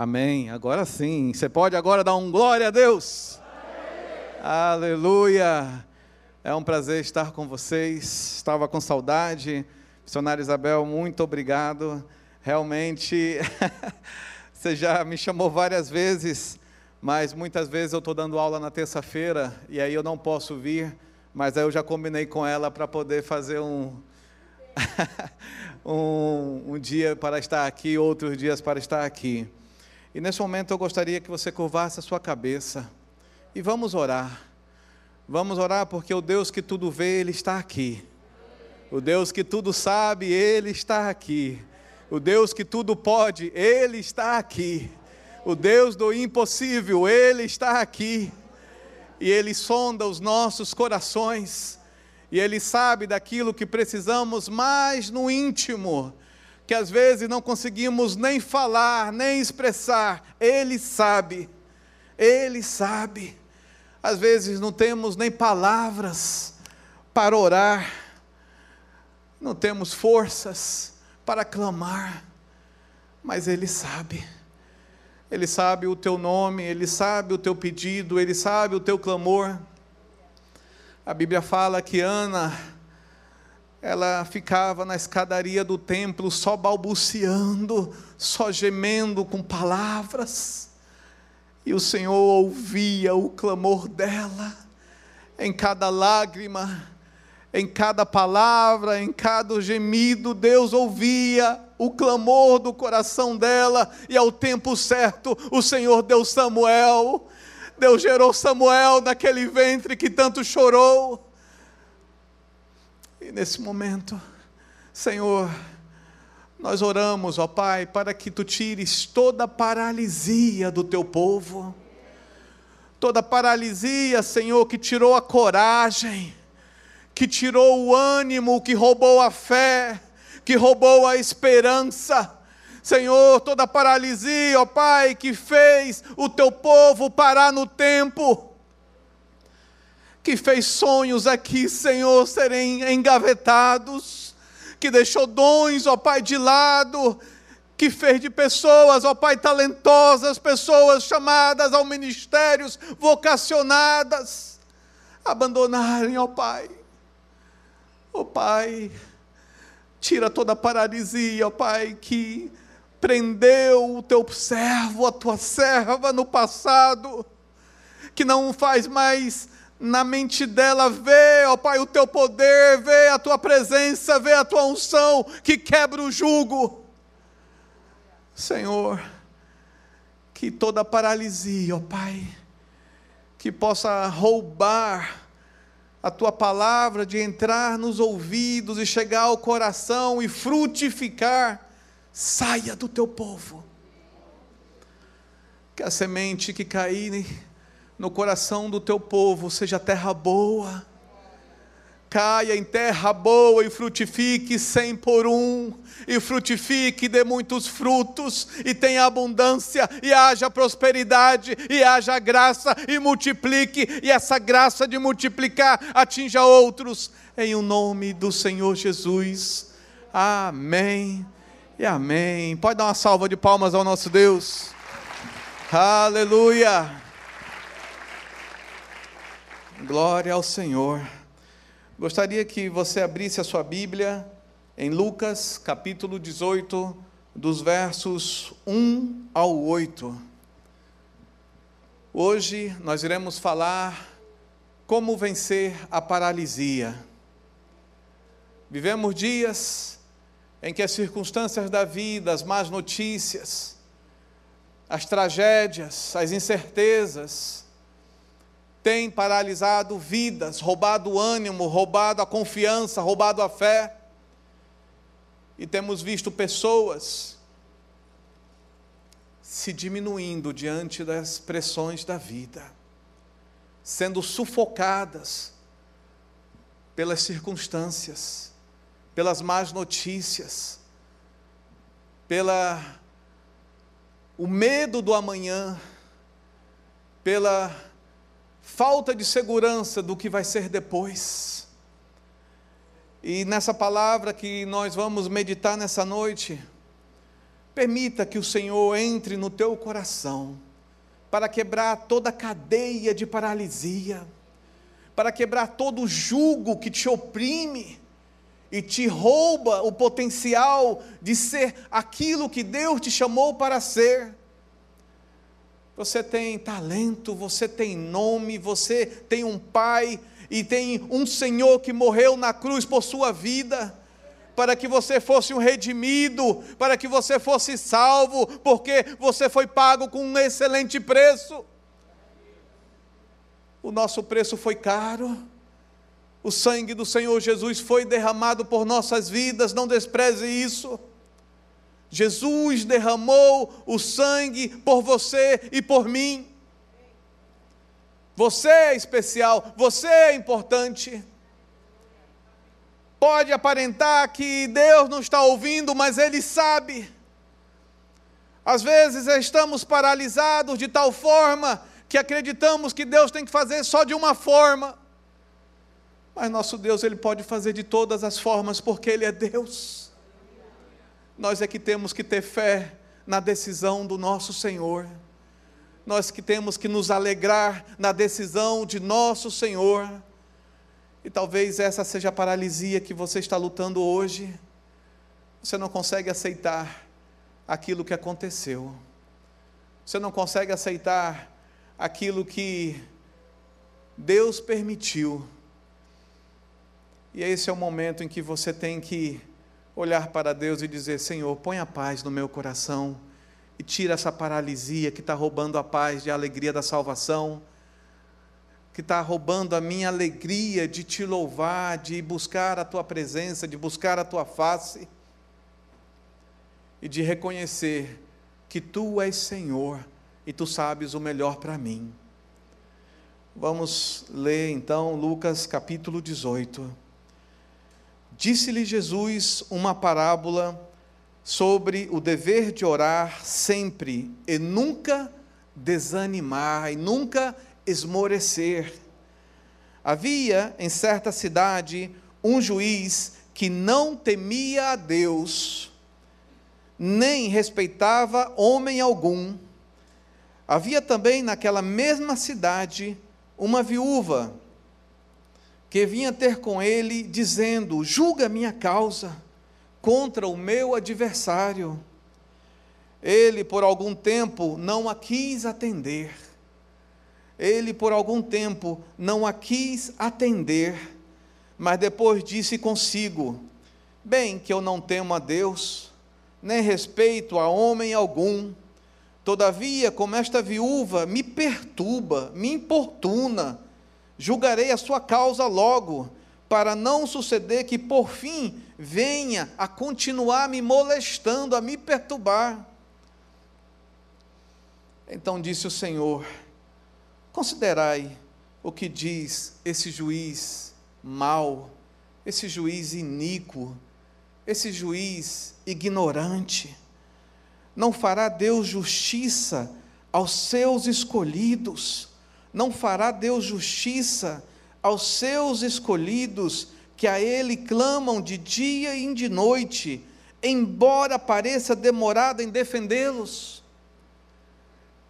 Amém. Agora sim. Você pode agora dar um glória a Deus. Amém. Aleluia. É um prazer estar com vocês. Estava com saudade. Missionário Isabel, muito obrigado. Realmente, você já me chamou várias vezes, mas muitas vezes eu estou dando aula na terça-feira e aí eu não posso vir, mas aí eu já combinei com ela para poder fazer um, um, um dia para estar aqui, outros dias para estar aqui. E nesse momento eu gostaria que você curvasse a sua cabeça e vamos orar. Vamos orar porque o Deus que tudo vê, Ele está aqui. O Deus que tudo sabe, Ele está aqui. O Deus que tudo pode, Ele está aqui. O Deus do impossível, Ele está aqui. E Ele sonda os nossos corações. E Ele sabe daquilo que precisamos mais no íntimo que às vezes não conseguimos nem falar, nem expressar, Ele sabe, Ele sabe. Às vezes não temos nem palavras para orar, não temos forças para clamar, mas Ele sabe. Ele sabe o teu nome, Ele sabe o teu pedido, Ele sabe o teu clamor. A Bíblia fala que Ana, ela ficava na escadaria do templo só balbuciando, só gemendo com palavras, e o Senhor ouvia o clamor dela, em cada lágrima, em cada palavra, em cada gemido, Deus ouvia o clamor do coração dela, e ao tempo certo o Senhor deu Samuel, Deus gerou Samuel naquele ventre que tanto chorou, e nesse momento, Senhor, nós oramos, ó Pai, para que tu tires toda a paralisia do teu povo, toda a paralisia, Senhor, que tirou a coragem, que tirou o ânimo, que roubou a fé, que roubou a esperança. Senhor, toda paralisia, ó Pai, que fez o teu povo parar no tempo que fez sonhos aqui, Senhor, serem engavetados, que deixou dons, ó Pai, de lado, que fez de pessoas, ó Pai, talentosas, pessoas chamadas ao ministérios, vocacionadas, abandonarem, ó Pai. Ó Pai, tira toda a paralisia, ó Pai, que prendeu o teu servo, a tua serva no passado, que não faz mais na mente dela, vê, ó Pai, o teu poder, vê a tua presença, vê a tua unção que quebra o jugo. Senhor, que toda paralisia, ó Pai, que possa roubar a tua palavra de entrar nos ouvidos e chegar ao coração e frutificar, saia do teu povo. Que a semente que cair no coração do teu povo seja terra boa. Caia em terra boa e frutifique cem por um, e frutifique, dê muitos frutos, e tenha abundância, e haja prosperidade, e haja graça, e multiplique, e essa graça de multiplicar atinja outros, em o nome do Senhor Jesus. Amém e amém. Pode dar uma salva de palmas ao nosso Deus. Aleluia. Glória ao Senhor. Gostaria que você abrisse a sua Bíblia em Lucas, capítulo 18, dos versos 1 ao 8. Hoje nós iremos falar como vencer a paralisia. Vivemos dias em que as circunstâncias da vida, as más notícias, as tragédias, as incertezas, tem paralisado vidas, roubado o ânimo, roubado a confiança, roubado a fé. E temos visto pessoas se diminuindo diante das pressões da vida, sendo sufocadas pelas circunstâncias, pelas más notícias, pela o medo do amanhã, pela falta de segurança do que vai ser depois. E nessa palavra que nós vamos meditar nessa noite, Permita que o Senhor entre no teu coração para quebrar toda a cadeia de paralisia, para quebrar todo o jugo que te oprime e te rouba o potencial de ser aquilo que Deus te chamou para ser. Você tem talento, você tem nome, você tem um pai e tem um Senhor que morreu na cruz por sua vida para que você fosse um redimido, para que você fosse salvo, porque você foi pago com um excelente preço. O nosso preço foi caro. O sangue do Senhor Jesus foi derramado por nossas vidas, não despreze isso. Jesus derramou o sangue por você e por mim. Você é especial, você é importante. Pode aparentar que Deus não está ouvindo, mas Ele sabe. Às vezes estamos paralisados de tal forma que acreditamos que Deus tem que fazer só de uma forma. Mas nosso Deus, Ele pode fazer de todas as formas, porque Ele é Deus. Nós é que temos que ter fé na decisão do nosso Senhor. Nós que temos que nos alegrar na decisão de nosso Senhor. E talvez essa seja a paralisia que você está lutando hoje. Você não consegue aceitar aquilo que aconteceu. Você não consegue aceitar aquilo que Deus permitiu. E esse é o momento em que você tem que olhar para Deus e dizer: Senhor, põe a paz no meu coração e tira essa paralisia que está roubando a paz e a alegria da salvação que está roubando a minha alegria de te louvar, de buscar a tua presença, de buscar a tua face e de reconhecer que tu és Senhor e tu sabes o melhor para mim. Vamos ler então Lucas capítulo 18. Disse-lhe Jesus uma parábola sobre o dever de orar sempre e nunca desanimar, e nunca esmorecer. Havia em certa cidade um juiz que não temia a Deus, nem respeitava homem algum. Havia também naquela mesma cidade uma viúva que vinha ter com ele, dizendo: Julga minha causa contra o meu adversário. Ele, por algum tempo, não a quis atender. Ele por algum tempo não a quis atender, mas depois disse consigo: Bem que eu não temo a Deus, nem respeito a homem algum, todavia, como esta viúva me perturba, me importuna, julgarei a sua causa logo, para não suceder que por fim venha a continuar me molestando, a me perturbar. Então disse o Senhor: Considerai o que diz esse juiz mau, esse juiz iníquo, esse juiz ignorante. Não fará Deus justiça aos seus escolhidos, não fará Deus justiça aos seus escolhidos que a Ele clamam de dia e de noite, embora pareça demorado em defendê-los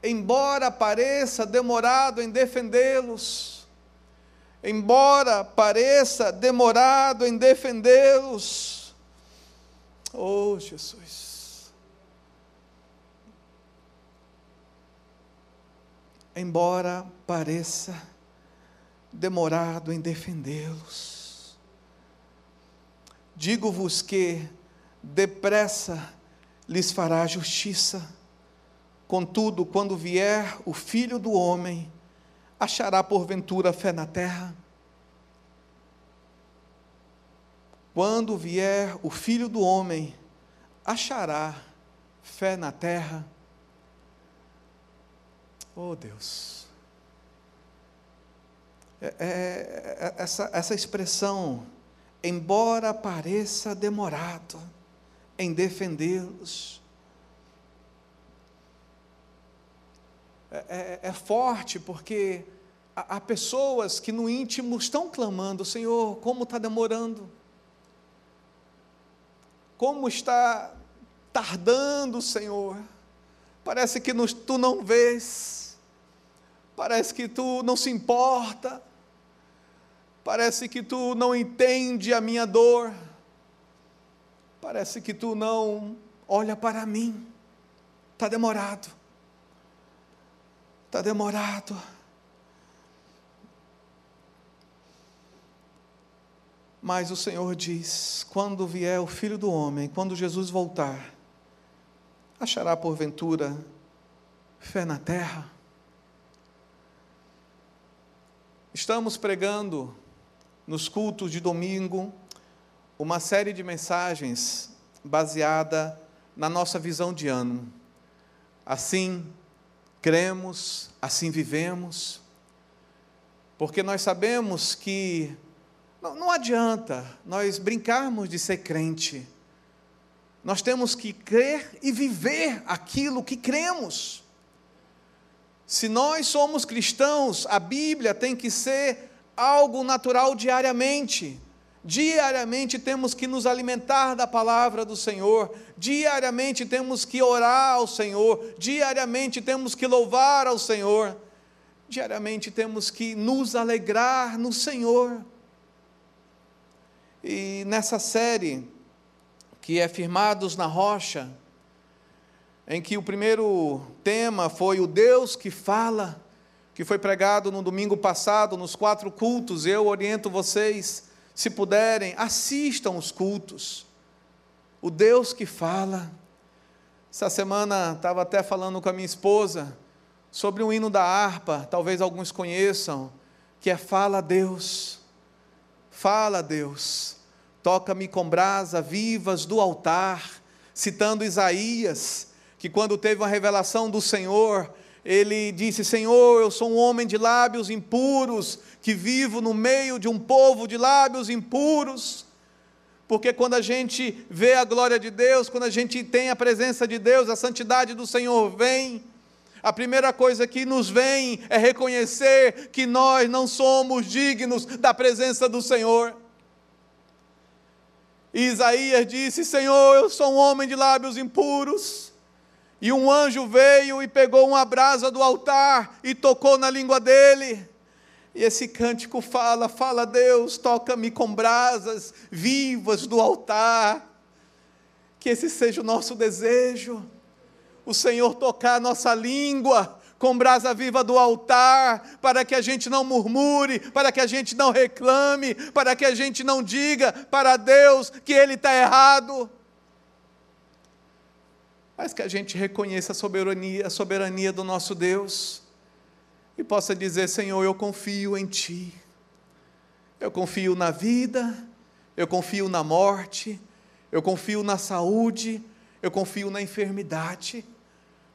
embora pareça demorado em defendê-los, embora pareça demorado em defendê-los. Oh, Jesus. Embora pareça demorado em defendê-los, digo-vos que depressa lhes fará justiça Contudo, quando vier o filho do homem, achará porventura fé na terra? Quando vier o filho do homem, achará fé na terra? Oh Deus. É, é, é, essa, essa expressão, embora pareça demorado em defendê-los, É, é, é, forte, porque há, há pessoas que no íntimo estão clamando: Senhor, como está demorando? Como está tardando, Senhor. Parece que nos, tu não vês, parece que tu não se importa, parece que tu não entende a minha dor, parece que tu não olha para mim. Está demorado, está demorado. Mas o Senhor diz: quando vier o Filho do Homem, quando Jesus voltar, achará porventura fé na terra? Estamos pregando nos cultos de domingo uma série de mensagens baseada na nossa visão de ano. Assim cremos, assim vivemos, porque nós sabemos que não, não adianta nós brincarmos de ser crente. Nós temos que crer e viver aquilo que cremos. Se nós somos cristãos, a Bíblia tem que ser algo natural diariamente. Diariamente temos que nos alimentar da palavra do Senhor, diariamente temos que orar ao Senhor, diariamente temos que louvar ao Senhor, diariamente temos que nos alegrar no Senhor. E nessa série, que é Firmados na Rocha, em que o primeiro tema foi o Deus que fala, que foi pregado no domingo passado, nos quatro cultos, eu oriento vocês, se puderem, assistam os cultos. O Deus que fala. Essa semana estava até falando com a minha esposa sobre um hino da harpa, talvez alguns conheçam, que é Fala Deus. Fala, Deus, toca-me com brasa vivas do altar, citando Isaías, que quando teve uma revelação do Senhor, ele disse: Senhor, eu sou um homem de lábios impuros, que vivo no meio de um povo de lábios impuros. Porque quando a gente vê a glória de Deus, quando a gente tem a presença de Deus, a santidade do Senhor vem, a primeira coisa que nos vem é reconhecer que nós não somos dignos da presença do Senhor. E Isaías disse: Senhor, eu sou um homem de lábios impuros. E um anjo veio e pegou uma brasa do altar e tocou na língua dele. E esse cântico fala: Fala Deus, toca-me com brasas vivas do altar. Que esse seja o nosso desejo o Senhor tocar a nossa língua com brasa viva do altar, para que a gente não murmure, para que a gente não reclame, para que a gente não diga para Deus que Ele está errado, mas que a gente reconheça a soberania, a soberania do nosso Deus e possa dizer: Senhor, eu confio em Ti, eu confio na vida, eu confio na morte, eu confio na saúde, eu confio na enfermidade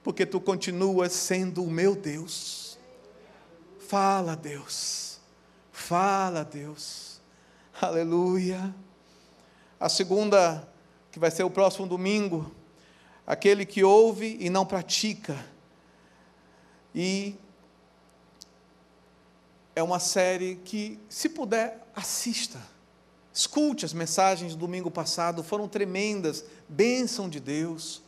porque tu continuas sendo o meu Deus. Fala, Deus. Fala, Deus. Aleluia. A segunda, que vai ser o próximo domingo, aquele que ouve e não pratica. E é uma série que, se puder, assista. Escute as mensagens do domingo passado, foram tremendas, bênção de Deus.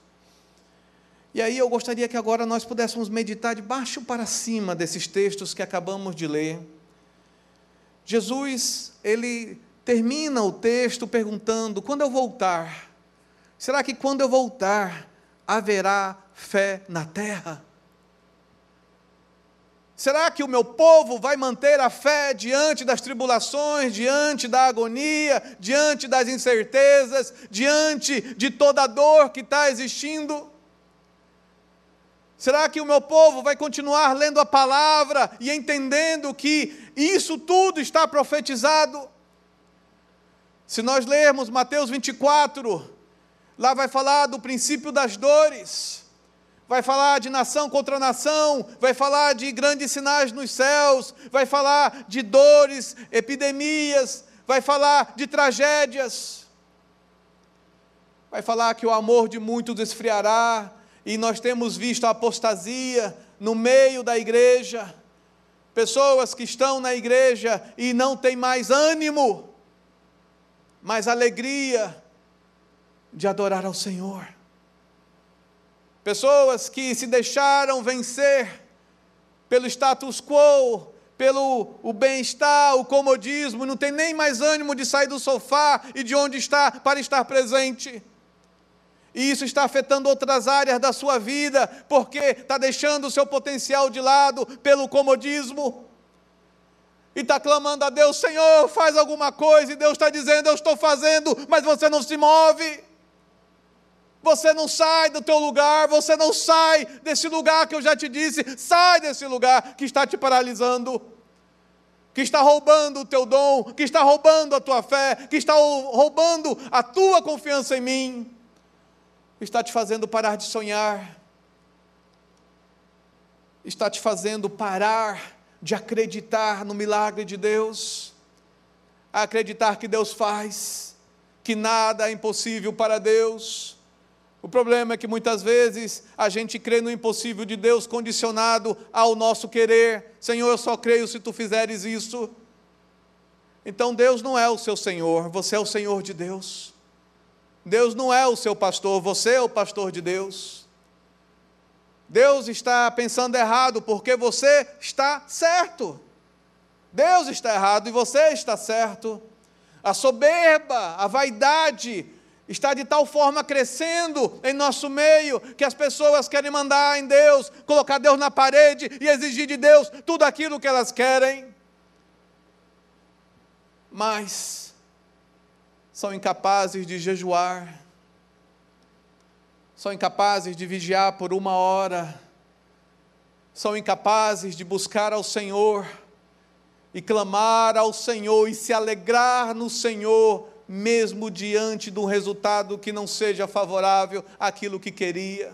E aí eu gostaria que agora nós pudéssemos meditar de baixo para cima desses textos que acabamos de ler. Jesus, ele termina o texto perguntando: quando eu voltar, será que quando eu voltar haverá fé na terra? Será que o meu povo vai manter a fé diante das tribulações, diante da agonia, diante das incertezas, diante de toda a dor que está existindo? Será que o meu povo vai continuar lendo a palavra e entendendo que isso tudo está profetizado? Se nós lermos Mateus 24, lá vai falar do princípio das dores, vai falar de nação contra nação, vai falar de grandes sinais nos céus, vai falar de dores, epidemias, vai falar de tragédias, vai falar que o amor de muitos esfriará, e nós temos visto a apostasia no meio da igreja, pessoas que estão na igreja e não têm mais ânimo, mais alegria de adorar ao Senhor. pessoas que se deixaram vencer pelo status quo, pelo o bem-estar, o comodismo, não tem nem mais ânimo de sair do sofá e de onde está para estar presente. E isso está afetando outras áreas da sua vida, porque está deixando o seu potencial de lado pelo comodismo. E está clamando a Deus, Senhor, faz alguma coisa, e Deus está dizendo, eu estou fazendo, mas você não se move. Você não sai do teu lugar, você não sai desse lugar que eu já te disse, sai desse lugar que está te paralisando, que está roubando o teu dom, que está roubando a tua fé, que está roubando a tua confiança em mim, está te fazendo parar de sonhar, está te fazendo parar de acreditar no milagre de Deus, acreditar que Deus faz, que nada é impossível para Deus o problema é que muitas vezes a gente crê no impossível de Deus condicionado ao nosso querer. Senhor, eu só creio se tu fizeres isso. Então Deus não é o seu Senhor, você é o Senhor de Deus. Deus não é o seu pastor, você é o pastor de Deus. Deus está pensando errado porque você está certo. Deus está errado e você está certo. A soberba, a vaidade, está de tal forma crescendo em nosso meio que as pessoas querem mandar em Deus, colocar Deus na parede e exigir de Deus tudo aquilo que elas querem. Mas são incapazes de jejuar, são incapazes de vigiar por uma hora, são incapazes de buscar ao Senhor e clamar ao Senhor e se alegrar no Senhor mesmo diante de um resultado que não seja favorável àquilo que queria.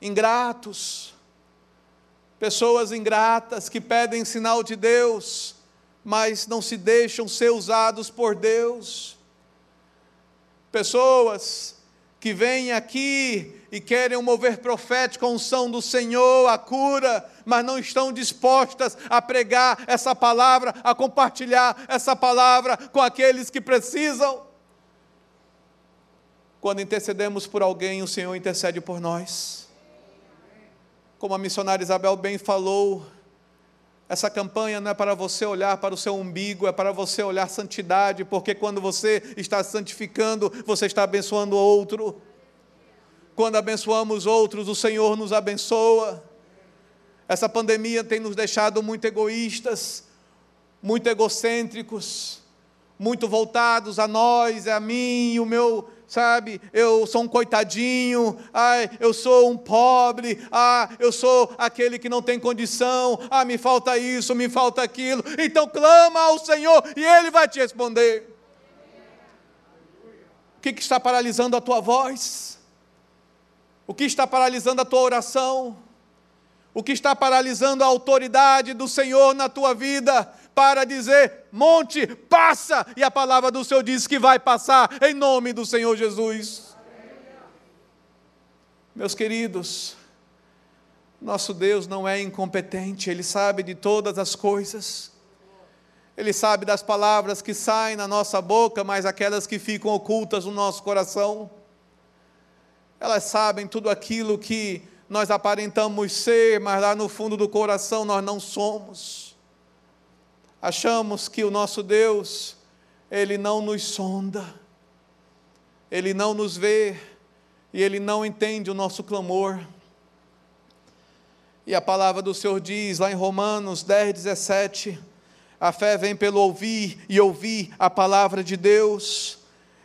Ingratos, pessoas ingratas que pedem sinal de Deus, mas não se deixam ser usados por Deus. Pessoas que vêm aqui e querem mover profético, a unção do Senhor, a cura, mas não estão dispostas a pregar essa palavra, a compartilhar essa palavra com aqueles que precisam. Quando intercedemos por alguém, o Senhor intercede por nós. Como a missionária Isabel bem falou, essa campanha não é para você olhar para o seu umbigo, é para você olhar santidade, porque quando você está santificando, você está abençoando outro. Quando abençoamos outros, o Senhor nos abençoa. Essa pandemia tem nos deixado muito egoístas, muito egocêntricos, muito voltados a nós, a mim, o meu, sabe, eu sou um coitadinho, ai, eu sou um pobre, ah, eu sou aquele que não tem condição, ah, me falta isso, me falta aquilo. Então clama ao Senhor e Ele vai te responder. O que, que está paralisando a tua voz? O que está paralisando a tua oração? O que está paralisando a autoridade do Senhor na tua vida para dizer: monte, passa, e a palavra do Senhor diz que vai passar, em nome do Senhor Jesus. Meus queridos, nosso Deus não é incompetente, Ele sabe de todas as coisas. Ele sabe das palavras que saem na nossa boca, mas aquelas que ficam ocultas no nosso coração. Elas sabem tudo aquilo que nós aparentamos ser, mas lá no fundo do coração nós não somos. Achamos que o nosso Deus, Ele não nos sonda, Ele não nos vê e Ele não entende o nosso clamor. E a palavra do Senhor diz lá em Romanos 10, 17: a fé vem pelo ouvir e ouvir a palavra de Deus.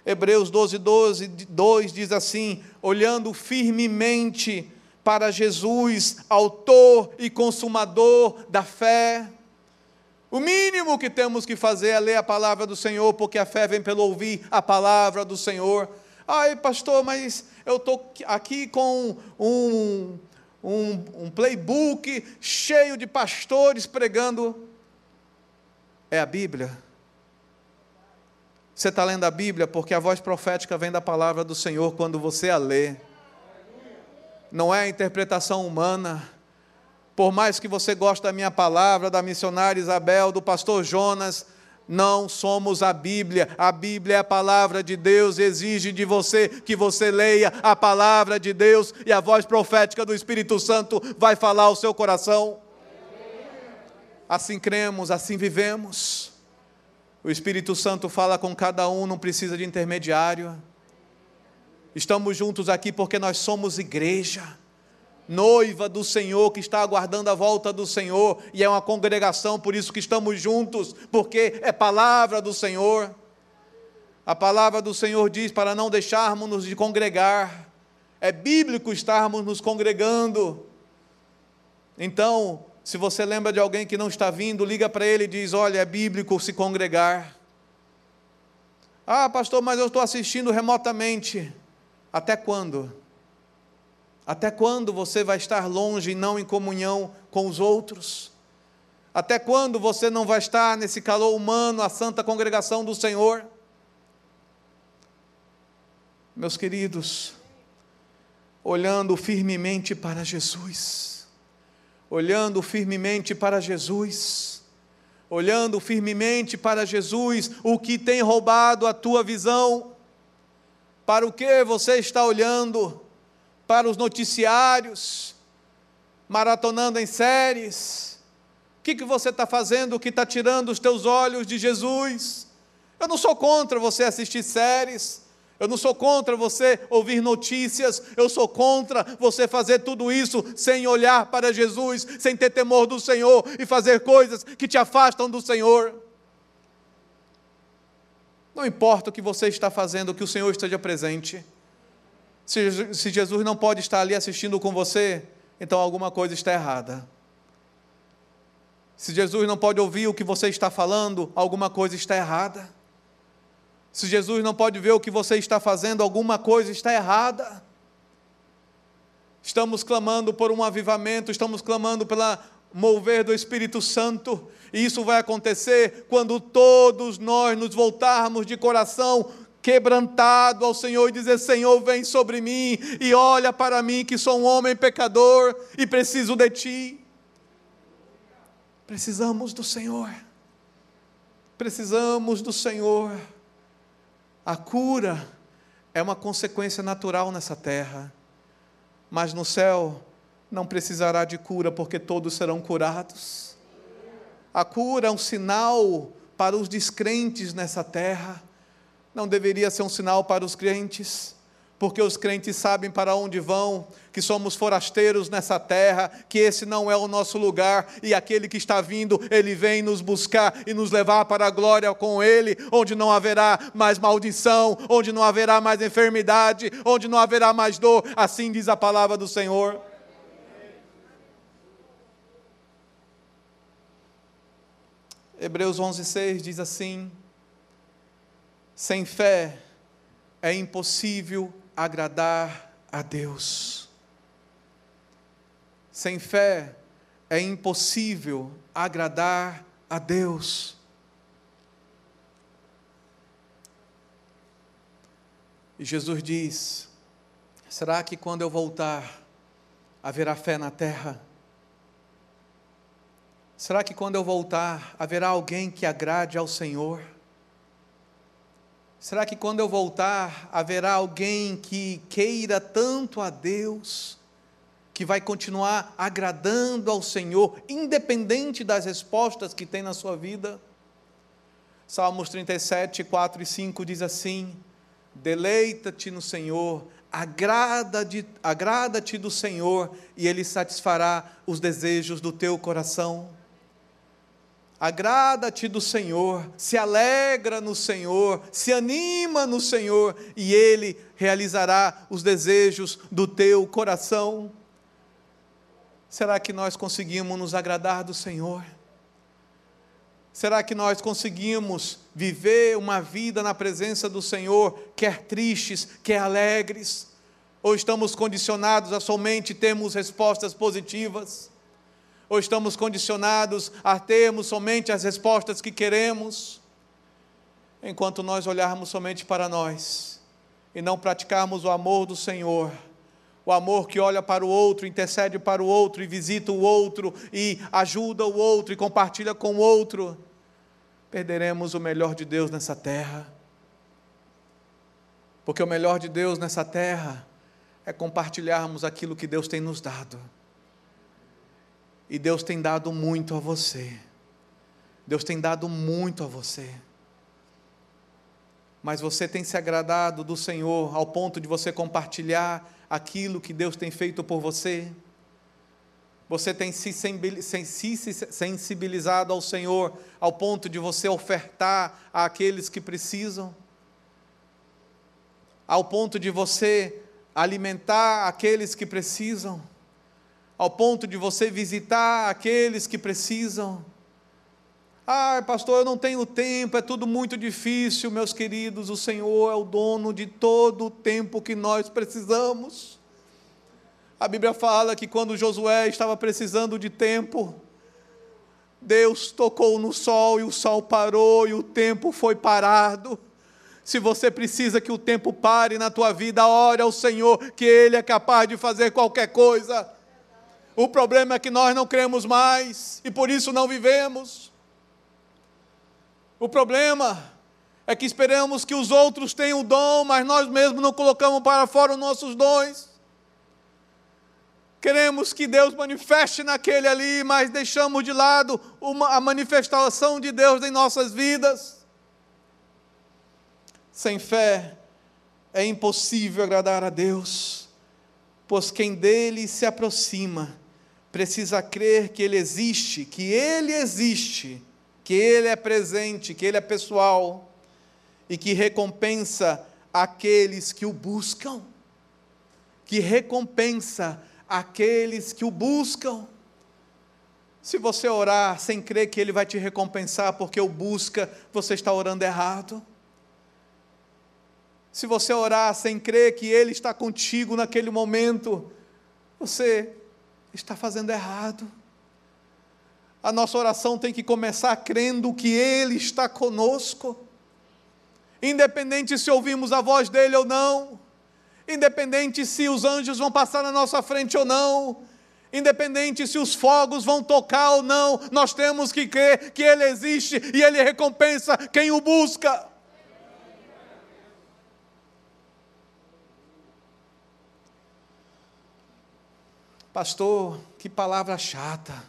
Hebreus 12, 12, 2 diz assim: olhando firmemente para Jesus, autor e consumador da fé. O mínimo que temos que fazer é ler a palavra do Senhor, porque a fé vem pelo ouvir a palavra do Senhor. Ai, pastor, mas eu estou aqui com um, um, um playbook cheio de pastores pregando. É a Bíblia. Você está lendo a Bíblia porque a voz profética vem da palavra do Senhor quando você a lê não é a interpretação humana. Por mais que você goste da minha palavra, da missionária Isabel, do pastor Jonas, não somos a Bíblia, a Bíblia é a palavra de Deus, exige de você que você leia a palavra de Deus e a voz profética do Espírito Santo vai falar ao seu coração. Assim cremos, assim vivemos. O Espírito Santo fala com cada um, não precisa de intermediário. Estamos juntos aqui porque nós somos igreja noiva do Senhor, que está aguardando a volta do Senhor, e é uma congregação, por isso que estamos juntos, porque é palavra do Senhor. A palavra do Senhor diz para não deixarmos-nos de congregar, é bíblico estarmos nos congregando. Então, se você lembra de alguém que não está vindo, liga para ele e diz: Olha, é bíblico se congregar. Ah, pastor, mas eu estou assistindo remotamente. Até quando? Até quando você vai estar longe e não em comunhão com os outros? Até quando você não vai estar nesse calor humano, a santa congregação do Senhor? Meus queridos, olhando firmemente para Jesus, olhando firmemente para Jesus, olhando firmemente para Jesus, o que tem roubado a tua visão? Para o que você está olhando? para os noticiários, maratonando em séries? O que, que você está fazendo que está tirando os teus olhos de Jesus? Eu não sou contra você assistir séries, eu não sou contra você ouvir notícias, eu sou contra você fazer tudo isso sem olhar para Jesus, sem ter temor do Senhor e fazer coisas que te afastam do Senhor. Não importa o que você está fazendo, que o Senhor esteja presente. Se, se Jesus não pode estar ali assistindo com você, então alguma coisa está errada. Se Jesus não pode ouvir o que você está falando, alguma coisa está errada. Se Jesus não pode ver o que você está fazendo, alguma coisa está errada. Estamos clamando por um avivamento, estamos clamando pela mover do Espírito Santo, e isso vai acontecer quando todos nós nos voltarmos de coração quebrantado ao Senhor e dizer: Senhor, vem sobre mim e olha para mim, que sou um homem pecador e preciso de Ti. Precisamos do Senhor, precisamos do Senhor. A cura é uma consequência natural nessa terra, mas no céu não precisará de cura, porque todos serão curados. A cura é um sinal para os descrentes nessa terra não deveria ser um sinal para os crentes, porque os crentes sabem para onde vão, que somos forasteiros nessa terra, que esse não é o nosso lugar, e aquele que está vindo, ele vem nos buscar e nos levar para a glória com ele, onde não haverá mais maldição, onde não haverá mais enfermidade, onde não haverá mais dor, assim diz a palavra do Senhor. Hebreus 11:6 diz assim: sem fé é impossível agradar a Deus. Sem fé é impossível agradar a Deus. E Jesus diz: será que quando eu voltar haverá fé na terra? Será que quando eu voltar haverá alguém que agrade ao Senhor? Será que quando eu voltar haverá alguém que queira tanto a Deus, que vai continuar agradando ao Senhor, independente das respostas que tem na sua vida? Salmos 37, 4 e 5 diz assim: Deleita-te no Senhor, agrada-te agrada do Senhor, e Ele satisfará os desejos do teu coração. Agrada-te do Senhor, se alegra no Senhor, se anima no Senhor, e Ele realizará os desejos do teu coração. Será que nós conseguimos nos agradar do Senhor? Será que nós conseguimos viver uma vida na presença do Senhor, quer tristes, quer alegres? Ou estamos condicionados a somente termos respostas positivas? Ou estamos condicionados a termos somente as respostas que queremos, enquanto nós olharmos somente para nós e não praticarmos o amor do Senhor, o amor que olha para o outro, intercede para o outro e visita o outro e ajuda o outro e compartilha com o outro. perderemos o melhor de Deus nessa terra. Porque o melhor de Deus nessa terra é compartilharmos aquilo que Deus tem nos dado. E Deus tem dado muito a você. Deus tem dado muito a você. Mas você tem se agradado do Senhor ao ponto de você compartilhar aquilo que Deus tem feito por você? Você tem se sensibilizado ao Senhor ao ponto de você ofertar àqueles que precisam? Ao ponto de você alimentar aqueles que precisam? Ao ponto de você visitar aqueles que precisam? Ah, pastor, eu não tenho tempo, é tudo muito difícil, meus queridos. O Senhor é o dono de todo o tempo que nós precisamos. A Bíblia fala que quando Josué estava precisando de tempo, Deus tocou no sol e o sol parou e o tempo foi parado. Se você precisa que o tempo pare na tua vida, ore ao Senhor, que Ele é capaz de fazer qualquer coisa. O problema é que nós não cremos mais e por isso não vivemos. O problema é que esperamos que os outros tenham o dom, mas nós mesmos não colocamos para fora os nossos dons. Queremos que Deus manifeste naquele ali, mas deixamos de lado uma, a manifestação de Deus em nossas vidas. Sem fé é impossível agradar a Deus, pois quem dele se aproxima precisa crer que ele existe, que ele existe, que ele é presente, que ele é pessoal e que recompensa aqueles que o buscam. Que recompensa aqueles que o buscam. Se você orar sem crer que Ele vai te recompensar porque o busca, você está orando errado. Se você orar sem crer que Ele está contigo naquele momento, você está fazendo errado. A nossa oração tem que começar crendo que Ele está conosco, independente se ouvimos a voz dEle ou não independente se os anjos vão passar na nossa frente ou não, independente se os fogos vão tocar ou não, nós temos que crer que Ele existe e Ele recompensa quem o busca. Pastor, que palavra chata.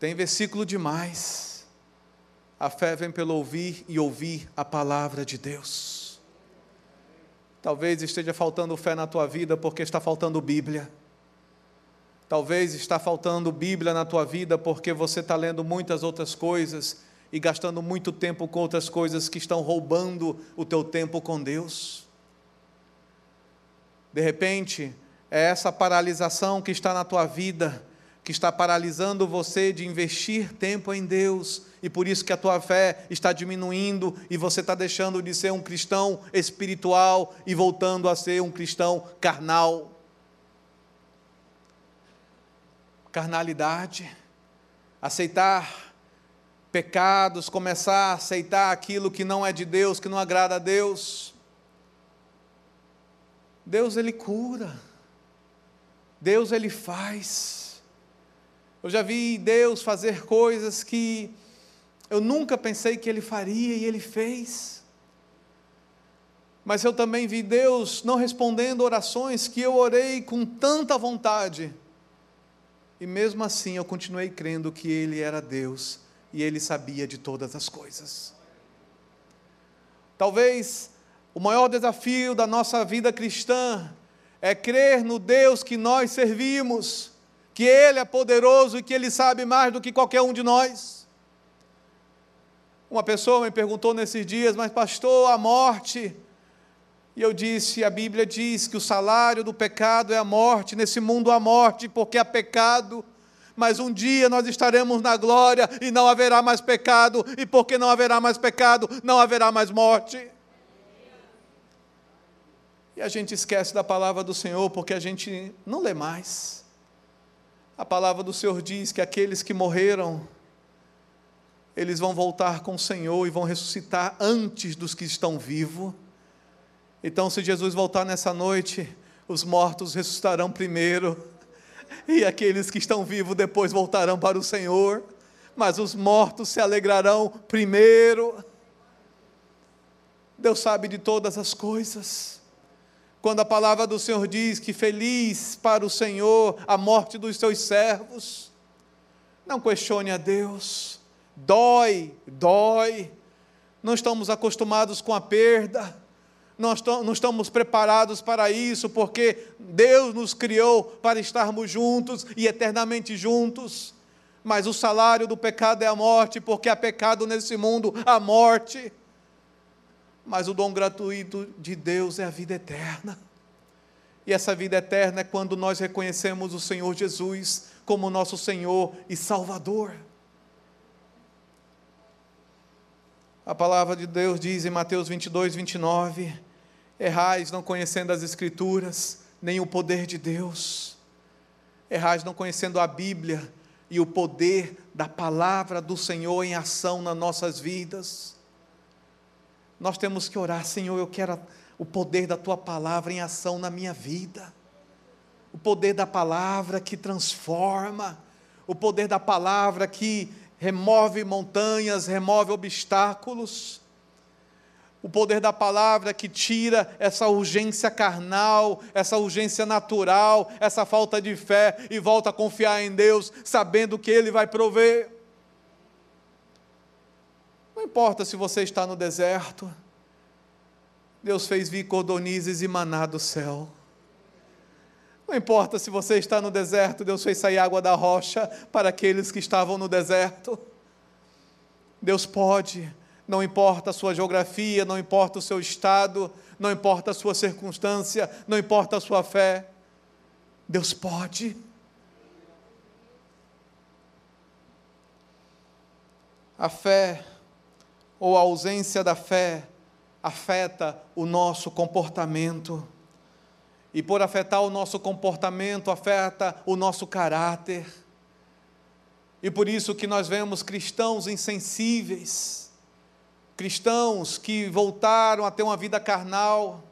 Tem versículo demais. A fé vem pelo ouvir e ouvir a palavra de Deus. Talvez esteja faltando fé na tua vida porque está faltando Bíblia. Talvez está faltando Bíblia na tua vida porque você está lendo muitas outras coisas e gastando muito tempo com outras coisas que estão roubando o teu tempo com Deus. De repente, é essa paralisação que está na tua vida que está paralisando você de investir tempo em Deus, e por isso que a tua fé está diminuindo e você está deixando de ser um cristão espiritual e voltando a ser um cristão carnal. Carnalidade, aceitar pecados, começar a aceitar aquilo que não é de Deus, que não agrada a Deus. Deus ele cura. Deus ele faz. Eu já vi Deus fazer coisas que eu nunca pensei que Ele faria e Ele fez. Mas eu também vi Deus não respondendo orações que eu orei com tanta vontade. E mesmo assim eu continuei crendo que Ele era Deus e Ele sabia de todas as coisas. Talvez o maior desafio da nossa vida cristã é crer no Deus que nós servimos que Ele é poderoso e que Ele sabe mais do que qualquer um de nós. Uma pessoa me perguntou nesses dias, mas pastor, a morte. E eu disse: a Bíblia diz que o salário do pecado é a morte, nesse mundo há morte, porque há pecado. Mas um dia nós estaremos na glória e não haverá mais pecado, e porque não haverá mais pecado, não haverá mais morte. E a gente esquece da palavra do Senhor porque a gente não lê mais. A palavra do Senhor diz que aqueles que morreram, eles vão voltar com o Senhor e vão ressuscitar antes dos que estão vivos. Então, se Jesus voltar nessa noite, os mortos ressuscitarão primeiro, e aqueles que estão vivos depois voltarão para o Senhor, mas os mortos se alegrarão primeiro. Deus sabe de todas as coisas. Quando a palavra do Senhor diz que feliz para o Senhor a morte dos seus servos, não questione a Deus. Dói, dói. Não estamos acostumados com a perda. Nós não estamos preparados para isso, porque Deus nos criou para estarmos juntos e eternamente juntos. Mas o salário do pecado é a morte, porque há pecado nesse mundo, a morte mas o dom gratuito de Deus é a vida eterna. E essa vida eterna é quando nós reconhecemos o Senhor Jesus como nosso Senhor e Salvador. A palavra de Deus diz em Mateus 22, 29: Errais não conhecendo as Escrituras, nem o poder de Deus. Errais não conhecendo a Bíblia e o poder da palavra do Senhor em ação nas nossas vidas. Nós temos que orar, Senhor, eu quero o poder da tua palavra em ação na minha vida. O poder da palavra que transforma, o poder da palavra que remove montanhas, remove obstáculos. O poder da palavra que tira essa urgência carnal, essa urgência natural, essa falta de fé e volta a confiar em Deus, sabendo que Ele vai prover. Importa se você está no deserto, Deus fez vir cordonizes e maná do céu. Não importa se você está no deserto, Deus fez sair água da rocha para aqueles que estavam no deserto. Deus pode, não importa a sua geografia, não importa o seu estado, não importa a sua circunstância, não importa a sua fé. Deus pode. A fé ou a ausência da fé afeta o nosso comportamento. E por afetar o nosso comportamento, afeta o nosso caráter. E por isso que nós vemos cristãos insensíveis, cristãos que voltaram a ter uma vida carnal,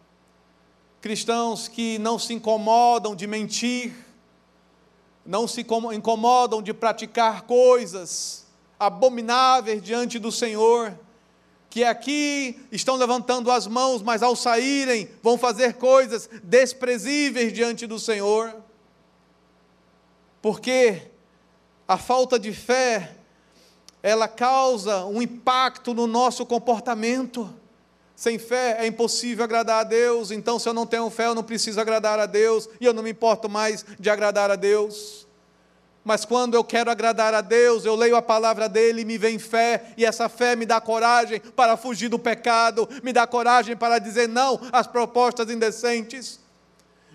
cristãos que não se incomodam de mentir, não se incomodam de praticar coisas abomináveis diante do Senhor, que aqui estão levantando as mãos, mas ao saírem vão fazer coisas desprezíveis diante do Senhor. Porque a falta de fé, ela causa um impacto no nosso comportamento. Sem fé é impossível agradar a Deus, então se eu não tenho fé, eu não preciso agradar a Deus, e eu não me importo mais de agradar a Deus mas quando eu quero agradar a Deus, eu leio a palavra dele e me vem fé, e essa fé me dá coragem para fugir do pecado, me dá coragem para dizer não às propostas indecentes,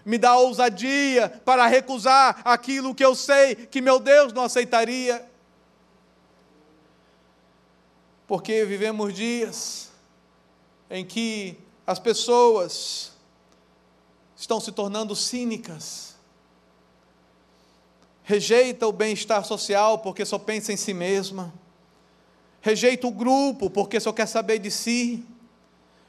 me dá ousadia para recusar aquilo que eu sei que meu Deus não aceitaria. Porque vivemos dias em que as pessoas estão se tornando cínicas, rejeita o bem-estar social porque só pensa em si mesma, rejeita o grupo porque só quer saber de si,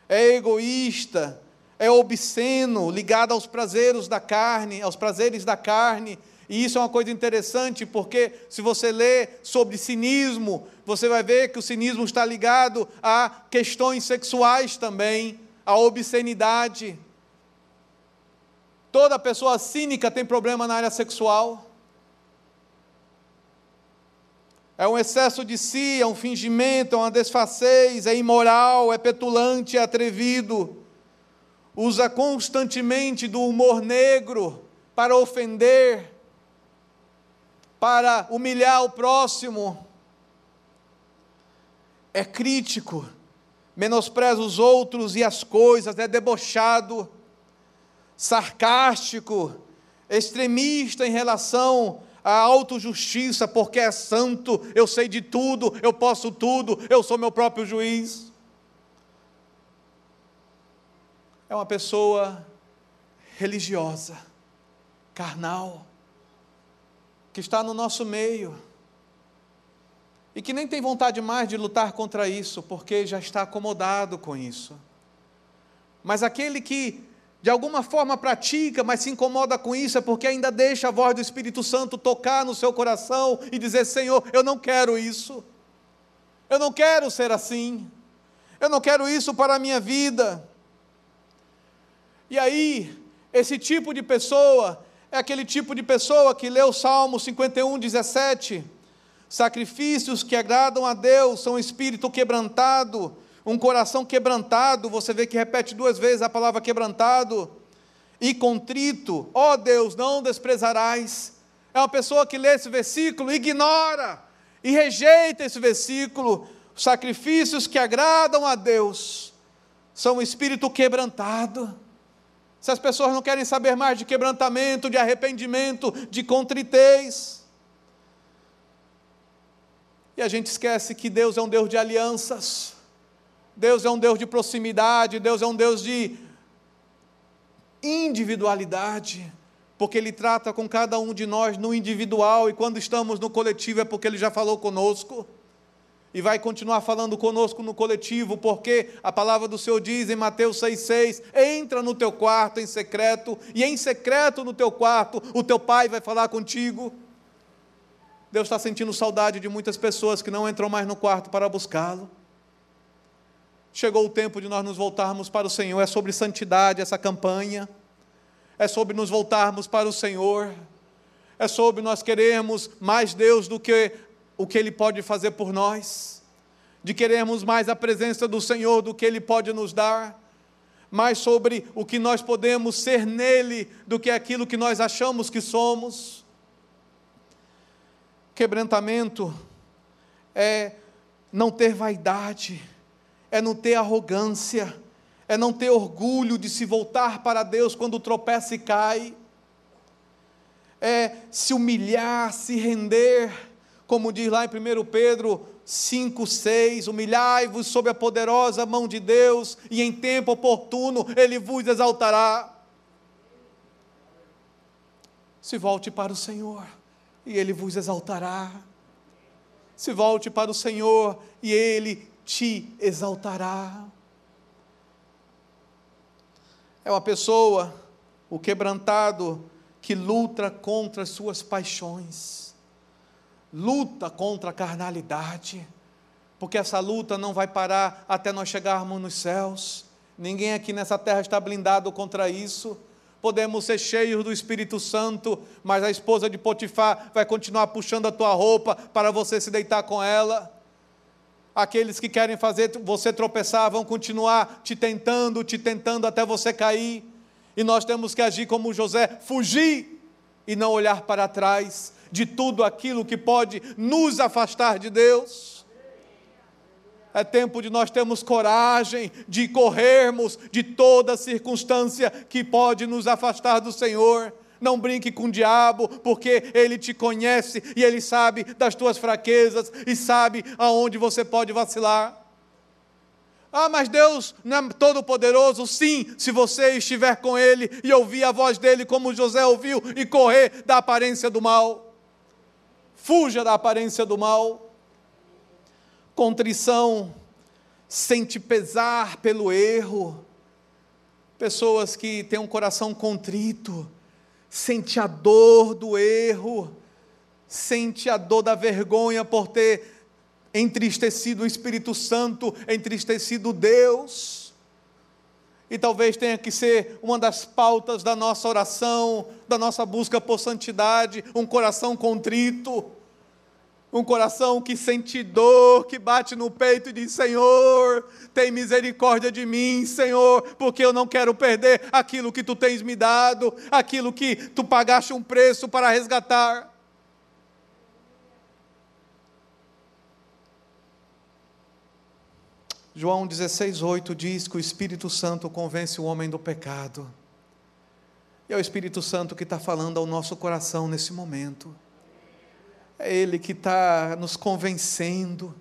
é egoísta, é obsceno, ligado aos prazeres da carne, aos prazeres da carne. E isso é uma coisa interessante, porque se você lê sobre cinismo, você vai ver que o cinismo está ligado a questões sexuais também, a obscenidade. Toda pessoa cínica tem problema na área sexual. É um excesso de si, é um fingimento, é uma desfacez, é imoral, é petulante, é atrevido. Usa constantemente do humor negro para ofender, para humilhar o próximo. É crítico, menospreza os outros e as coisas, é debochado, sarcástico, extremista em relação a autojustiça, porque é santo, eu sei de tudo, eu posso tudo, eu sou meu próprio juiz. É uma pessoa religiosa, carnal, que está no nosso meio e que nem tem vontade mais de lutar contra isso, porque já está acomodado com isso. Mas aquele que de alguma forma pratica, mas se incomoda com isso, é porque ainda deixa a voz do Espírito Santo tocar no seu coração e dizer: Senhor, eu não quero isso, eu não quero ser assim, eu não quero isso para a minha vida. E aí, esse tipo de pessoa é aquele tipo de pessoa que lê o Salmo 51, 17. Sacrifícios que agradam a Deus são espírito quebrantado, um coração quebrantado, você vê que repete duas vezes a palavra quebrantado, e contrito, ó oh Deus, não desprezarás. É uma pessoa que lê esse versículo, ignora e rejeita esse versículo. Sacrifícios que agradam a Deus são um espírito quebrantado. Se as pessoas não querem saber mais de quebrantamento, de arrependimento, de contritez. E a gente esquece que Deus é um Deus de alianças. Deus é um Deus de proximidade, Deus é um Deus de individualidade, porque Ele trata com cada um de nós no individual, e quando estamos no coletivo é porque Ele já falou conosco, e vai continuar falando conosco no coletivo, porque a palavra do Senhor diz em Mateus 6,6: entra no teu quarto em secreto, e em secreto no teu quarto o teu pai vai falar contigo. Deus está sentindo saudade de muitas pessoas que não entram mais no quarto para buscá-lo. Chegou o tempo de nós nos voltarmos para o Senhor. É sobre santidade essa campanha. É sobre nos voltarmos para o Senhor. É sobre nós queremos mais Deus do que o que Ele pode fazer por nós. De queremos mais a presença do Senhor do que Ele pode nos dar. Mais sobre o que nós podemos ser nele do que aquilo que nós achamos que somos. Quebrantamento é não ter vaidade é não ter arrogância, é não ter orgulho de se voltar para Deus quando tropeça e cai, é se humilhar, se render, como diz lá em 1 Pedro 5, 6, humilhai-vos sob a poderosa mão de Deus, e em tempo oportuno Ele vos exaltará. Se volte para o Senhor, e Ele vos exaltará. Se volte para o Senhor, e Ele te exaltará. É uma pessoa, o quebrantado, que luta contra as suas paixões, luta contra a carnalidade, porque essa luta não vai parar até nós chegarmos nos céus. Ninguém aqui nessa terra está blindado contra isso. Podemos ser cheios do Espírito Santo, mas a esposa de Potifar vai continuar puxando a tua roupa para você se deitar com ela. Aqueles que querem fazer você tropeçar vão continuar te tentando, te tentando até você cair. E nós temos que agir como José, fugir e não olhar para trás de tudo aquilo que pode nos afastar de Deus. É tempo de nós termos coragem de corrermos de toda circunstância que pode nos afastar do Senhor não brinque com o diabo, porque ele te conhece e ele sabe das tuas fraquezas e sabe aonde você pode vacilar. Ah, mas Deus não é todo-poderoso? Sim, se você estiver com Ele e ouvir a voz dele, como José ouviu, e correr da aparência do mal. Fuja da aparência do mal. Contrição, sente pesar pelo erro. Pessoas que têm um coração contrito, sente a dor do erro, sente a dor da vergonha por ter entristecido o Espírito Santo, entristecido Deus. E talvez tenha que ser uma das pautas da nossa oração, da nossa busca por santidade, um coração contrito um coração que sente dor, que bate no peito e diz: Senhor, tem misericórdia de mim, Senhor, porque eu não quero perder aquilo que tu tens me dado, aquilo que tu pagaste um preço para resgatar. João 16,8 diz que o Espírito Santo convence o homem do pecado. E é o Espírito Santo que está falando ao nosso coração nesse momento é Ele que está nos convencendo,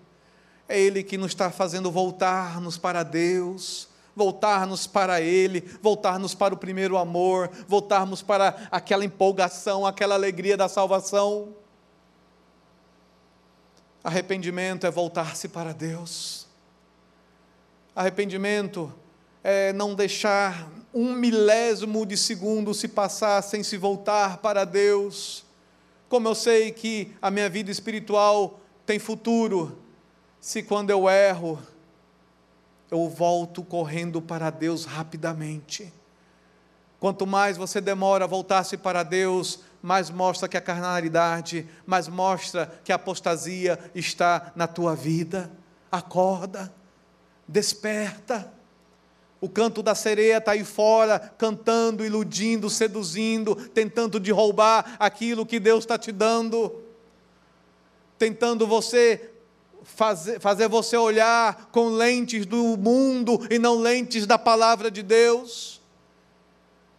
é Ele que nos está fazendo voltar-nos para Deus, voltar-nos para Ele, voltar-nos para o primeiro amor, voltarmos para aquela empolgação, aquela alegria da salvação. Arrependimento é voltar-se para Deus. Arrependimento é não deixar um milésimo de segundo se passar sem se voltar para Deus. Como eu sei que a minha vida espiritual tem futuro, se quando eu erro, eu volto correndo para Deus rapidamente. Quanto mais você demora a voltar-se para Deus, mais mostra que a carnalidade, mais mostra que a apostasia está na tua vida. Acorda, desperta. O canto da sereia está aí fora, cantando, iludindo, seduzindo, tentando de roubar aquilo que Deus está te dando, tentando você fazer, fazer você olhar com lentes do mundo e não lentes da palavra de Deus.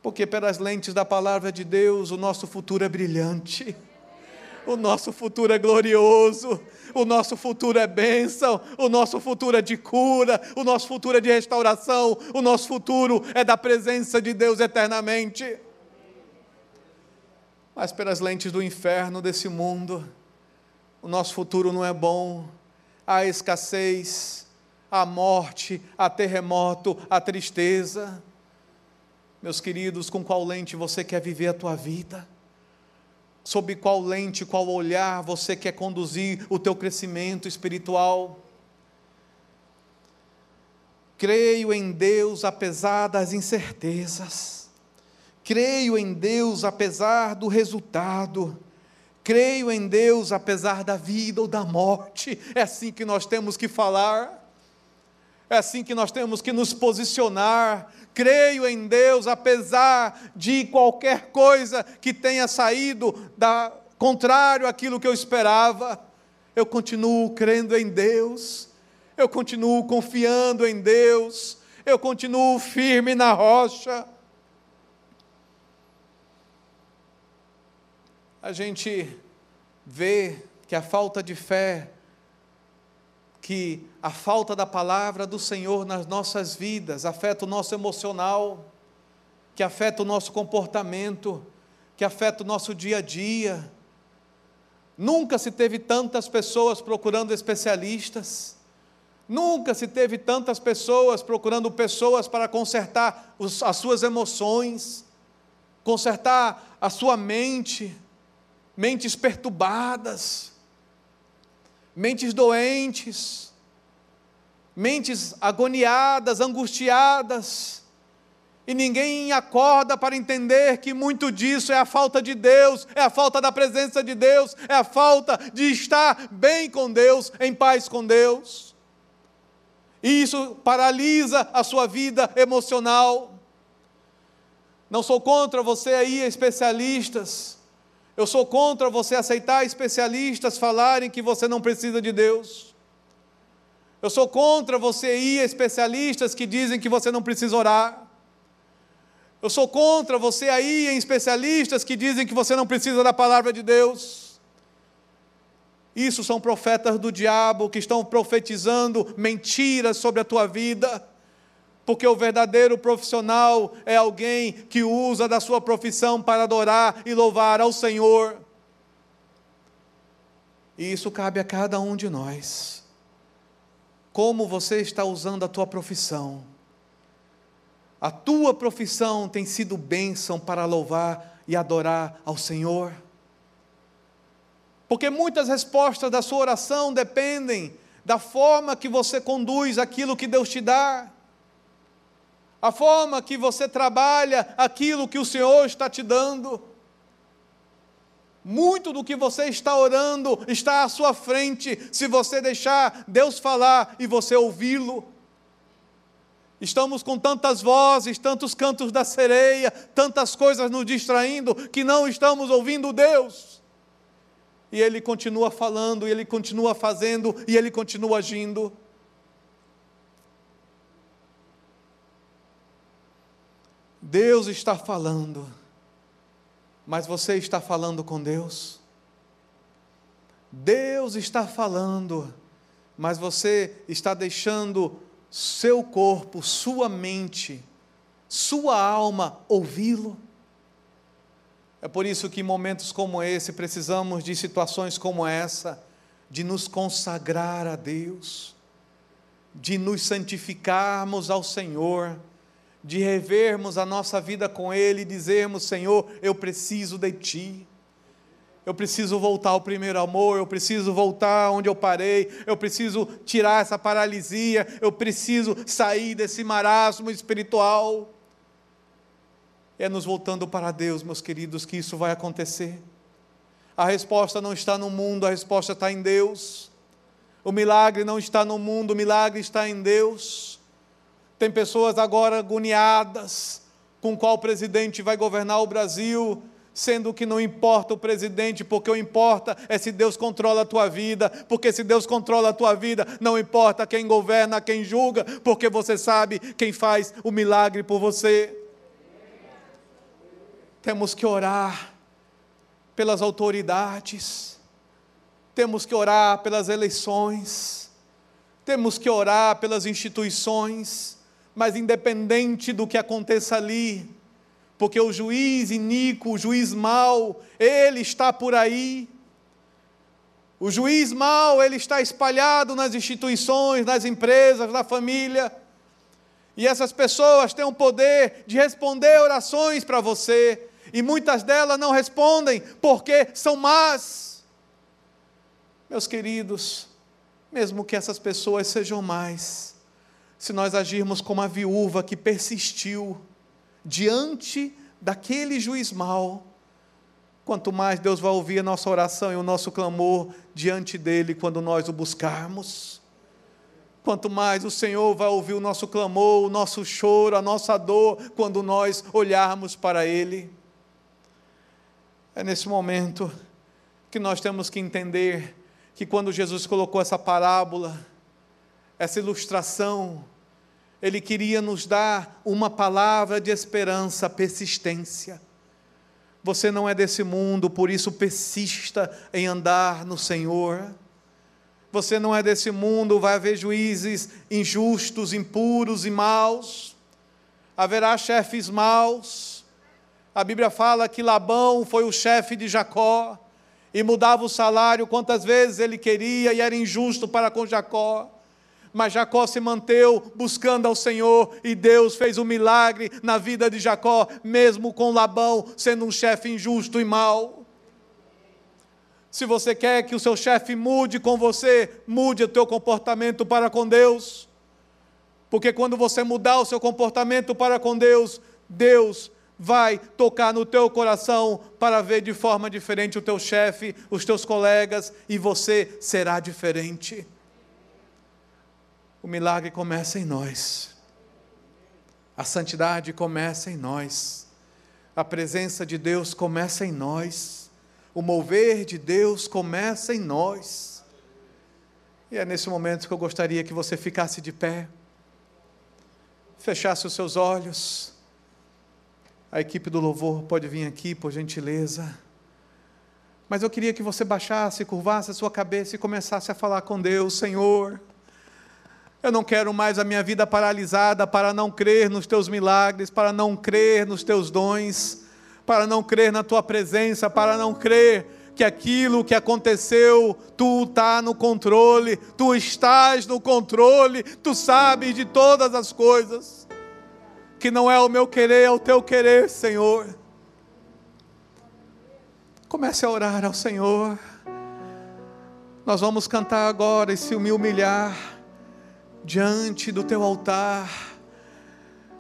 Porque pelas lentes da palavra de Deus o nosso futuro é brilhante, o nosso futuro é glorioso, o nosso futuro é bênção, o nosso futuro é de cura, o nosso futuro é de restauração, o nosso futuro é da presença de Deus eternamente. Mas pelas lentes do inferno desse mundo, o nosso futuro não é bom, há escassez, há morte, há terremoto, há tristeza. Meus queridos, com qual lente você quer viver a tua vida? Sob qual lente, qual olhar você quer conduzir o teu crescimento espiritual. Creio em Deus apesar das incertezas. Creio em Deus apesar do resultado. Creio em Deus apesar da vida ou da morte. É assim que nós temos que falar. É assim que nós temos que nos posicionar. Creio em Deus, apesar de qualquer coisa que tenha saído da contrário àquilo que eu esperava. Eu continuo crendo em Deus. Eu continuo confiando em Deus. Eu continuo firme na rocha. A gente vê que a falta de fé que a falta da palavra do Senhor nas nossas vidas afeta o nosso emocional, que afeta o nosso comportamento, que afeta o nosso dia a dia. Nunca se teve tantas pessoas procurando especialistas, nunca se teve tantas pessoas procurando pessoas para consertar os, as suas emoções, consertar a sua mente, mentes perturbadas mentes doentes, mentes agoniadas, angustiadas, e ninguém acorda para entender que muito disso é a falta de Deus, é a falta da presença de Deus, é a falta de estar bem com Deus, em paz com Deus. E isso paralisa a sua vida emocional. Não sou contra você aí, especialistas, eu sou contra você aceitar especialistas falarem que você não precisa de Deus. Eu sou contra você ir a especialistas que dizem que você não precisa orar. Eu sou contra você aí em especialistas que dizem que você não precisa da palavra de Deus. Isso são profetas do diabo que estão profetizando mentiras sobre a tua vida porque o verdadeiro profissional é alguém que usa da sua profissão para adorar e louvar ao Senhor. E isso cabe a cada um de nós. Como você está usando a tua profissão? A tua profissão tem sido bênção para louvar e adorar ao Senhor? Porque muitas respostas da sua oração dependem da forma que você conduz aquilo que Deus te dá a forma que você trabalha aquilo que o Senhor está te dando. Muito do que você está orando está à sua frente, se você deixar Deus falar e você ouvi-lo. Estamos com tantas vozes, tantos cantos da sereia, tantas coisas nos distraindo, que não estamos ouvindo Deus. E Ele continua falando, e Ele continua fazendo, e Ele continua agindo. Deus está falando, mas você está falando com Deus? Deus está falando, mas você está deixando seu corpo, sua mente, sua alma ouvi-lo? É por isso que em momentos como esse precisamos de situações como essa, de nos consagrar a Deus, de nos santificarmos ao Senhor de revermos a nossa vida com Ele e dizermos: Senhor, eu preciso de Ti. Eu preciso voltar ao primeiro amor, eu preciso voltar onde eu parei, eu preciso tirar essa paralisia, eu preciso sair desse marasmo espiritual. É nos voltando para Deus, meus queridos, que isso vai acontecer. A resposta não está no mundo, a resposta está em Deus. O milagre não está no mundo, o milagre está em Deus. Tem pessoas agora agoniadas com qual presidente vai governar o Brasil, sendo que não importa o presidente, porque o importa é se Deus controla a tua vida, porque se Deus controla a tua vida, não importa quem governa, quem julga, porque você sabe quem faz o milagre por você. Temos que orar pelas autoridades, temos que orar pelas eleições, temos que orar pelas instituições, mas independente do que aconteça ali, porque o juiz iníquo, o juiz mau, ele está por aí. O juiz mau, ele está espalhado nas instituições, nas empresas, na família. E essas pessoas têm o poder de responder orações para você, e muitas delas não respondem porque são más. Meus queridos, mesmo que essas pessoas sejam mais, se nós agirmos como a viúva que persistiu, diante daquele juiz mau, quanto mais Deus vai ouvir a nossa oração e o nosso clamor diante dele quando nós o buscarmos. Quanto mais o Senhor vai ouvir o nosso clamor, o nosso choro, a nossa dor, quando nós olharmos para Ele. É nesse momento que nós temos que entender que quando Jesus colocou essa parábola, essa ilustração, ele queria nos dar uma palavra de esperança, persistência. Você não é desse mundo, por isso persista em andar no Senhor. Você não é desse mundo, vai haver juízes injustos, impuros e maus. Haverá chefes maus. A Bíblia fala que Labão foi o chefe de Jacó e mudava o salário quantas vezes ele queria e era injusto para com Jacó. Mas Jacó se manteve buscando ao Senhor e Deus fez um milagre na vida de Jacó, mesmo com Labão sendo um chefe injusto e mau. Se você quer que o seu chefe mude com você, mude o teu comportamento para com Deus. Porque quando você mudar o seu comportamento para com Deus, Deus vai tocar no teu coração para ver de forma diferente o teu chefe, os teus colegas e você será diferente. O milagre começa em nós. A santidade começa em nós. A presença de Deus começa em nós. O mover de Deus começa em nós. E é nesse momento que eu gostaria que você ficasse de pé, fechasse os seus olhos. A equipe do louvor pode vir aqui, por gentileza. Mas eu queria que você baixasse, curvasse a sua cabeça e começasse a falar com Deus, Senhor. Eu não quero mais a minha vida paralisada para não crer nos teus milagres, para não crer nos teus dons, para não crer na tua presença, para não crer que aquilo que aconteceu, tu está no controle, tu estás no controle, tu sabes de todas as coisas. Que não é o meu querer, é o teu querer, Senhor. Comece a orar ao Senhor. Nós vamos cantar agora e se humilhar diante do teu altar,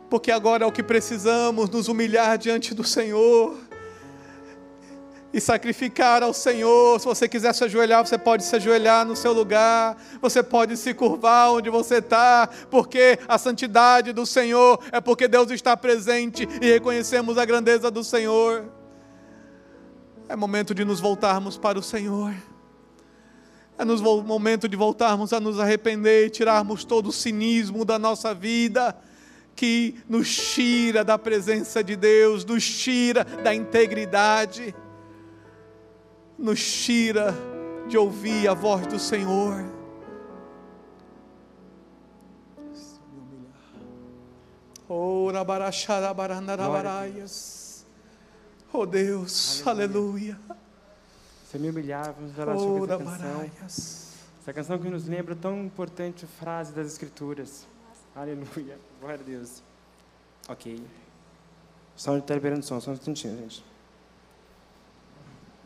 porque agora é o que precisamos nos humilhar diante do Senhor e sacrificar ao Senhor. Se você quiser se ajoelhar, você pode se ajoelhar no seu lugar, você pode se curvar onde você está, porque a santidade do Senhor é porque Deus está presente e reconhecemos a grandeza do Senhor. É momento de nos voltarmos para o Senhor. É no momento de voltarmos a nos arrepender e tirarmos todo o cinismo da nossa vida, que nos tira da presença de Deus, nos tira da integridade, nos tira de ouvir a voz do Senhor. Oh, Oh Deus, aleluia. aleluia. Se me humilhar, vamos orar sobre essa canção. Essa canção que nos lembra tão importante frase das Escrituras. Aleluia. Glória a Deus. Ok. Só está liberando som, só um instantinho, gente.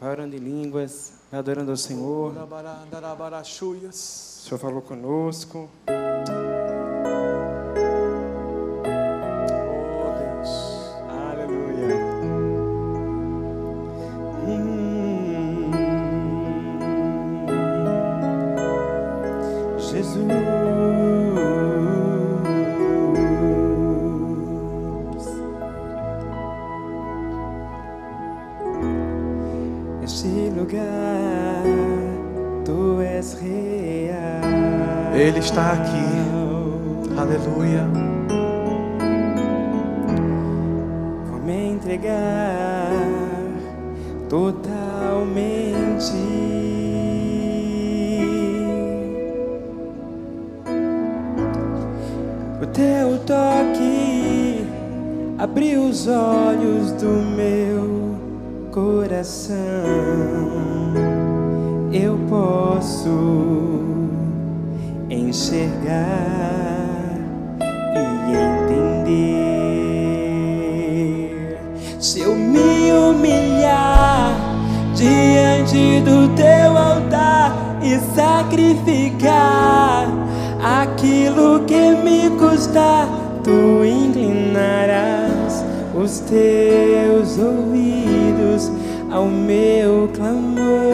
Vai orando em línguas, vai adorando ao Senhor. O Senhor falou conosco. Meu clamor.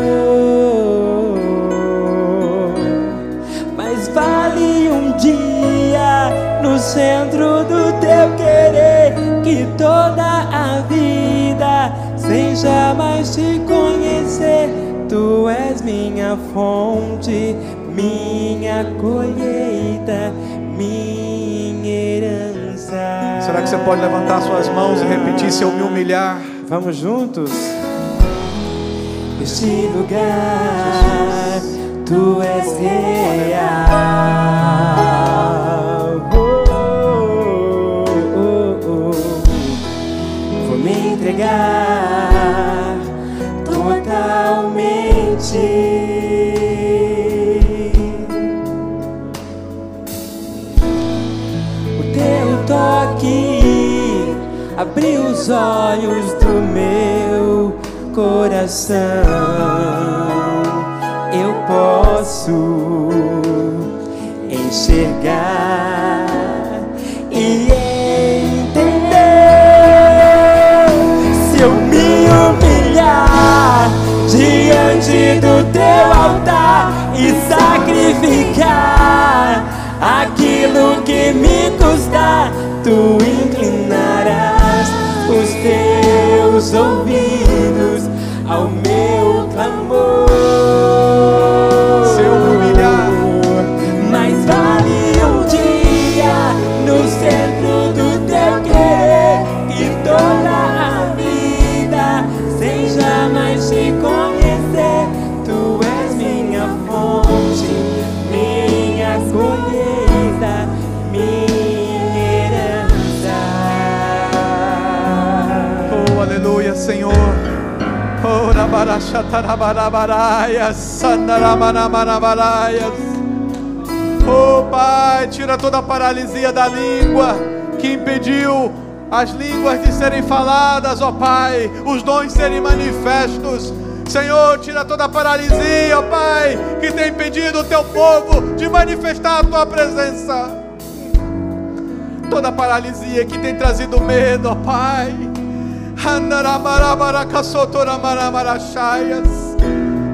no centro do teu querer, que toda a vida, sem jamais te conhecer, tu és minha fonte, minha colheita, minha herança. Será que você pode levantar suas mãos e repetir se eu me humilhar? Vamos juntos? Este lugar, tu és real. entregar totalmente. O teu toque abriu os olhos do meu coração. Eu posso enxergar e diante do teu altar e sacrificar aquilo que me custa, tu inclinarás os teus ouvidos ao meu clamor. Oh Pai, tira toda a paralisia da língua que impediu as línguas de serem faladas, ó Pai, os dons serem manifestos. Senhor, tira toda a paralisia, ó Pai, que tem impedido o teu povo de manifestar a tua presença. Toda paralisia que tem trazido medo, ó Pai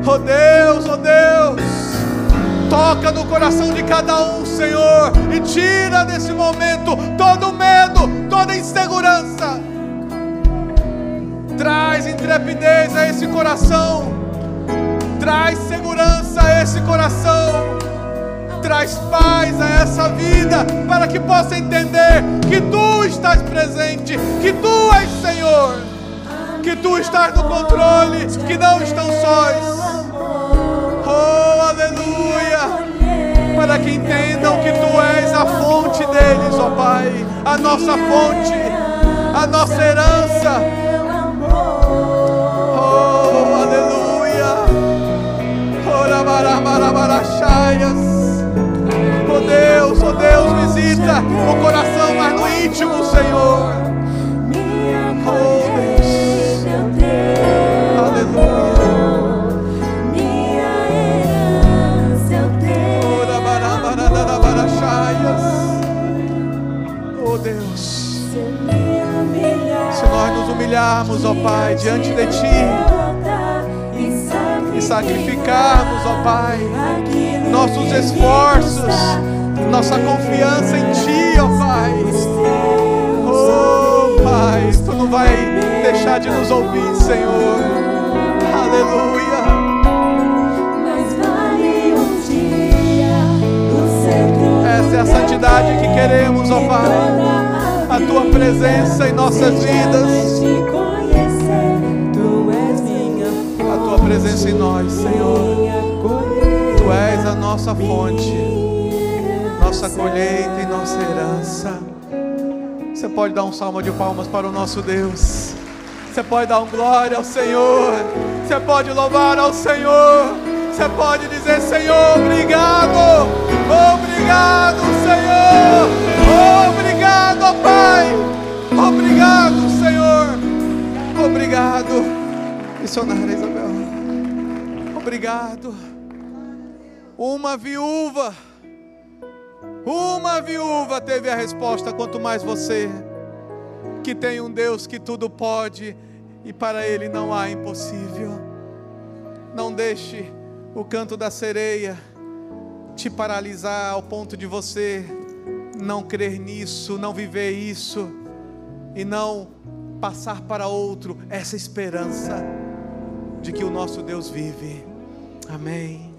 Oh Deus, oh Deus, toca no coração de cada um, Senhor, e tira desse momento todo medo, toda insegurança. Traz intrepidez a esse coração, traz segurança a esse coração traz paz a essa vida, para que possa entender que tu estás presente, que tu és Senhor, que tu estás no controle, que não estão sós. Oh, aleluia! Para que entendam que tu és a fonte deles, ó oh Pai, a nossa fonte, a nossa herança. Oh, aleluia! Ora, bara, bara, bara, chaias. Oh Deus, oh Deus, visita o coração mais no íntimo, Senhor. Oh Deus. Aleluia. Oh Deus. Se nós nos humilharmos, ó Pai, diante de Ti e sacrificarmos, ó Pai, nossos esforços, nossa confiança em Ti, ó Pai. Oh Pai, Tu não vai deixar de nos ouvir, Senhor. Aleluia. Essa é a santidade que queremos, ó Pai. A tua presença em nossas vidas. A tua presença em nós, Senhor. Tu és a nossa fonte, nossa colheita e nossa herança. Você pode dar um salmo de palmas para o nosso Deus. Você pode dar um glória ao Senhor. Você pode louvar ao Senhor. Você pode dizer, Senhor, obrigado. Obrigado, Senhor. Obrigado, Pai. Obrigado, Senhor. Obrigado. Missionária Isabel. Obrigado. Uma viúva. Uma viúva teve a resposta, quanto mais você, que tem um Deus que tudo pode e para Ele não há impossível. Não deixe o canto da sereia te paralisar ao ponto de você não crer nisso, não viver isso e não passar para outro essa esperança de que o nosso Deus vive. Amém.